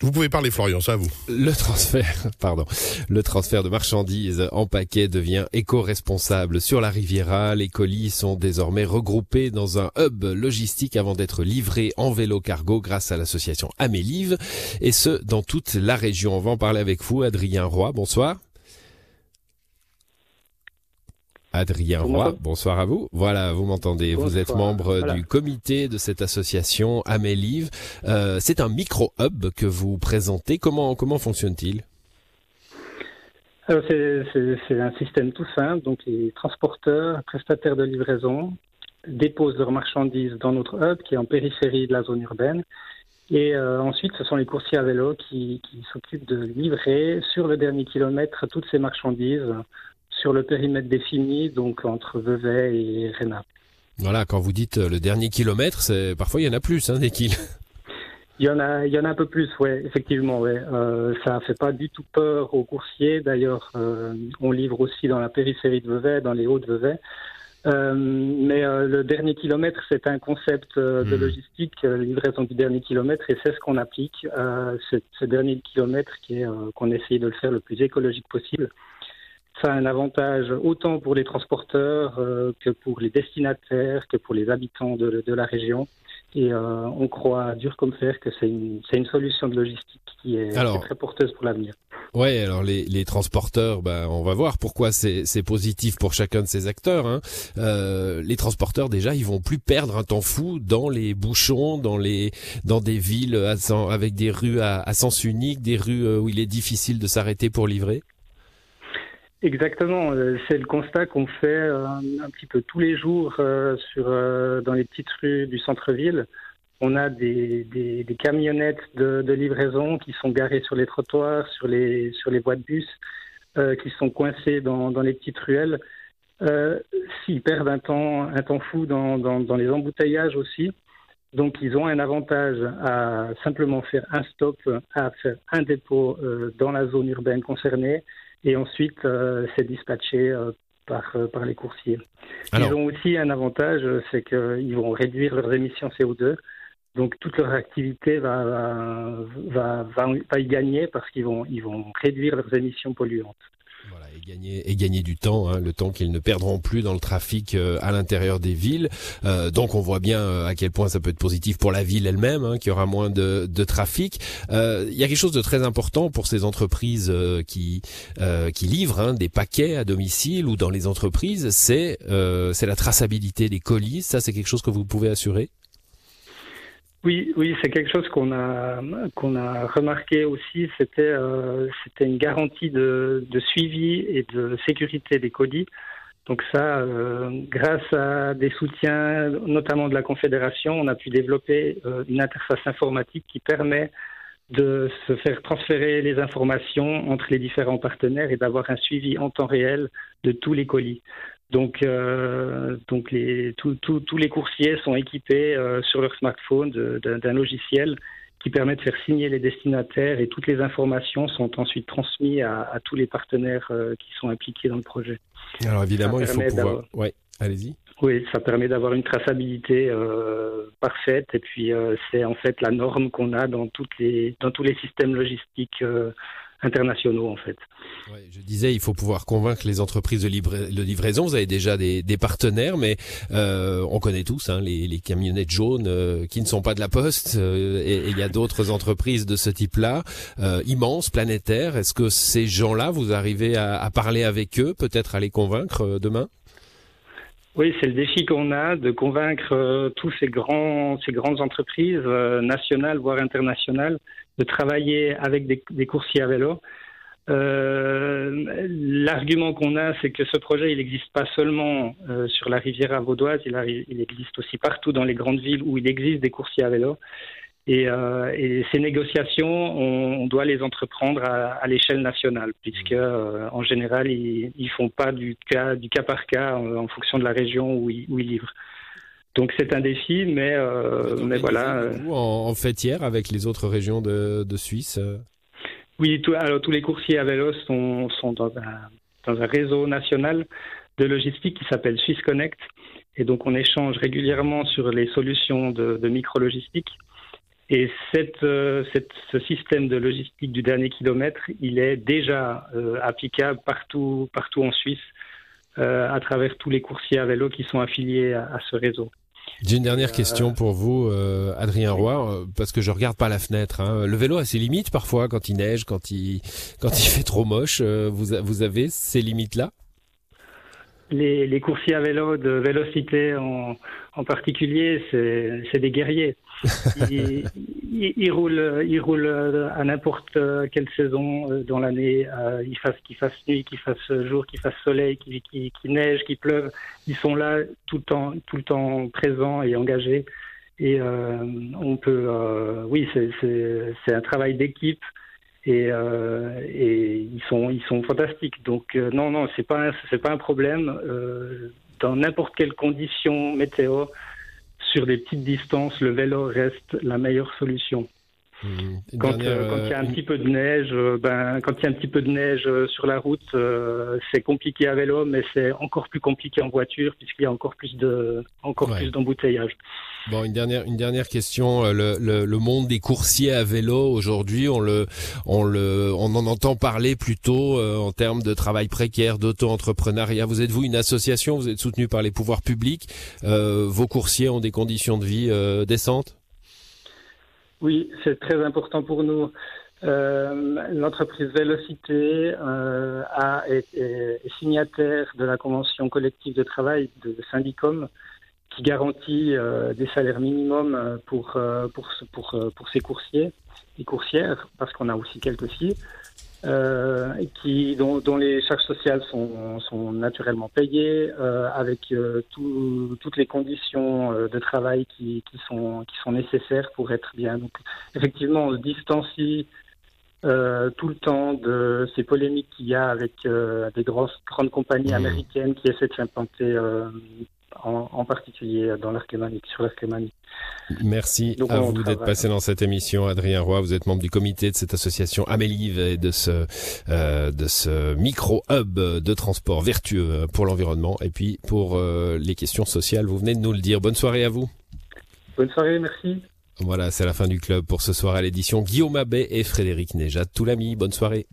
Vous pouvez parler Florian, ça vous. Le transfert, pardon, le transfert de marchandises en paquet devient éco-responsable sur la Riviera. Les colis sont désormais regroupés dans un hub logistique avant d'être livrés en vélo cargo grâce à l'association Amélive et ce dans toute la région. On va en parler avec vous, Adrien Roy. Bonsoir. Adrien Roy, bonsoir à vous. Voilà, vous m'entendez. Vous êtes membre du comité de cette association Amélive. Euh, c'est un micro-hub que vous présentez. Comment, comment fonctionne-t-il? C'est un système tout simple. Donc, les transporteurs, prestataires de livraison déposent leurs marchandises dans notre hub qui est en périphérie de la zone urbaine. Et euh, ensuite, ce sont les coursiers à vélo qui, qui s'occupent de livrer sur le dernier kilomètre toutes ces marchandises sur le périmètre défini, donc entre Vevey et Rénat. Voilà, quand vous dites euh, le dernier kilomètre, c'est parfois il y en a plus hein, des kills. Il y en a, il y en a un peu plus, ouais, effectivement, ouais. Euh, ça fait pas du tout peur aux coursiers. D'ailleurs, euh, on livre aussi dans la périphérie de Vevey, dans les Hauts de Vevey. Euh, mais le dernier kilomètre, c'est un concept de hmm. logistique, livraison du dernier kilomètre, et c'est ce qu'on applique. ce, ce dernier kilomètre, qui est qu'on essaye de le faire le plus écologique possible ça a un avantage autant pour les transporteurs euh, que pour les destinataires, que pour les habitants de, la région. Et euh, on croit dur comme fer que c'est une, une, solution de logistique qui est, très porteuse pour l'avenir. Ouais, alors les, les transporteurs, ben, on va voir pourquoi c'est positif pour chacun de ces acteurs. Hein. Euh, les transporteurs, déjà, ils vont plus perdre un temps fou dans les bouchons, dans les dans des villes avec des rues à, à sens unique, des rues où il est difficile de s'arrêter pour livrer. Exactement, euh, c'est le constat qu'on fait euh, un, petit peu tous les jours euh, sur, dans les petites rues du centre-ville. On a des, camionnettes de, livraison qui sont garées sur les trottoirs, sur les, sur les voies de bus, qui sont coincées dans, dans les petites ruelles. S'ils perdent un temps, un temps fou dans, dans les embouteillages aussi, donc ils ont un avantage à simplement faire un stop, à faire un dépôt dans la zone urbaine concernée et ensuite euh, c'est dispatché euh, par, euh, par les coursiers. Ils ont aussi un avantage, c'est qu'ils vont réduire leurs émissions CO2. Donc toute leur activité va, va, va, va y gagner parce qu'ils vont, ils vont réduire leurs émissions polluantes et gagner et gagner du temps, hein, le temps qu'ils ne perdront plus dans le trafic euh, à l'intérieur des villes. Euh, donc on voit bien euh, à quel point ça peut être positif pour la ville elle-même, hein, qui aura moins de, de trafic. Il y a quelque chose de très important pour ces entreprises qui qui livrent hein, des paquets à domicile ou dans les entreprises, c'est c'est la traçabilité des colis. Ça, c'est quelque chose que vous pouvez assurer? Oui, oui, c'est quelque chose qu'on a qu'on a remarqué aussi. C'était euh, c'était une garantie de, suivi et de sécurité des colis. Donc ça, euh, grâce à des soutiens, notamment de la Confédération, on a pu développer euh, une interface informatique qui permet de se faire transférer les informations entre les différents partenaires et d'avoir un suivi en temps réel de tous les colis. Donc, euh, donc les, tous les coursiers sont équipés euh, sur leur smartphone d'un logiciel qui permet de faire signer les destinataires et toutes les informations sont ensuite transmises à, tous les partenaires euh, qui sont impliqués dans le projet. Alors évidemment, il faut pouvoir. Ouais, allez-y. Oui, ça permet d'avoir une traçabilité parfaite et puis c'est en fait la norme qu'on a dans toutes les dans tous les systèmes logistiques internationaux en fait. je disais, il faut pouvoir convaincre les entreprises de, livraison. Vous avez déjà des, partenaires, mais euh, on connaît tous hein, les, camionnettes jaunes euh, qui ne sont pas de la Poste. Euh, et il y a d'autres entreprises de ce type-là, immenses, planétaires. Est-ce que ces gens-là, vous arrivez à, à parler avec eux, peut-être à les convaincre demain? Oui, c'est le défi qu'on a de convaincre tous ces grands, ces grandes entreprises nationales voire internationales de travailler avec des, coursiers à vélo. Euh, L'argument qu'on a, c'est que ce projet, il n'existe pas seulement euh, sur la rivière vaudoise, il, existe aussi partout dans les grandes villes où il existe des coursiers à vélo. Et, euh, et ces négociations, on, doit les entreprendre à, à l'échelle nationale, puisque euh, en général, ils, ils font pas du cas, du cas par cas en, en fonction de la région où ils, où ils livrent. Donc c'est un défi, mais, euh, mais voilà. Vous en, en hier avec les autres régions de, de Suisse? Oui, tout, alors tous les coursiers à vélo sont, sont dans, un, dans un réseau national de logistique qui s'appelle Swiss Connect. Et donc on échange régulièrement sur les solutions de, de micro-logistique. Et cette, cette, ce système de logistique du dernier kilomètre, il est déjà applicable partout, partout en Suisse, à travers tous les coursiers à vélo qui sont affiliés à ce réseau. J'ai une dernière question pour vous, euh, Adrien Roy, euh, parce que je regarde par la fenêtre. Hein. Le vélo a ses limites parfois quand il neige, quand il quand il fait trop moche. Euh, vous vous avez ces limites là les, les, coursiers à vélo de Vélocité en, en particulier, c'est des guerriers. Ils, ils, roulent, ils roulent à n'importe quelle saison dans l'année, qu'il fasse, qu'il fasse nuit, qu'il fasse jour, qu'il fasse soleil, qu'il qu neige, qu'il pleuve. Ils sont là tout le temps, tout le temps présents et engagés. Et euh, on peut, euh, oui, c'est un travail d'équipe et, euh, et ils sont ils sont fantastiques. Donc euh, non non c'est pas c'est pas un problème euh, dans n'importe quelle condition météo sur des petites distances le vélo reste la meilleure solution. Quand, euh, quand, il y a un petit peu de neige, ben, quand il y a un petit peu de neige sur la route, c'est compliqué à vélo, mais c'est encore plus compliqué en voiture puisqu'il y a encore plus de, encore plus d'embouteillage. Bon, une dernière, une dernière question. Euh, le, le, le monde des coursiers à vélo aujourd'hui, on le, on le, on en entend parler plutôt euh, en termes de travail précaire, d'auto-entrepreneuriat. Vous êtes vous une association? Vous êtes soutenu par les pouvoirs publics? Euh, Vos coursiers ont des conditions de vie euh, décentes? Oui, c'est très important pour nous. L'entreprise Vélocité a, est, signataire de la convention collective de travail de Syndicom qui garantit euh, des salaires minimums euh, pour, euh, pour, pour, pour ces coursiers et coursières, parce qu'on a aussi quelques filles, qui, dont, dont, les charges sociales sont, sont naturellement payées, avec tout, toutes les conditions de travail qui, qui, sont, qui sont nécessaires pour être bien. Donc, effectivement, on se distancie euh, tout le temps de ces polémiques qu'il y a avec euh, des grosses, grandes compagnies mmh. américaines qui essaient de s'implanter euh, en, particulier dans l'arc sur l'arc Merci à vous d'être passé dans cette émission, Adrien Roy. Vous êtes membre du comité de cette association Amélive et de ce euh, de ce micro hub de transport vertueux pour l'environnement et puis pour euh, les questions sociales. Vous venez de nous le dire. Bonne soirée à vous. Bonne soirée, merci. Voilà, c'est la fin du club pour ce soir à l'édition. Guillaume Abbé et Frédéric Néjat. Tout l'ami, bonne soirée.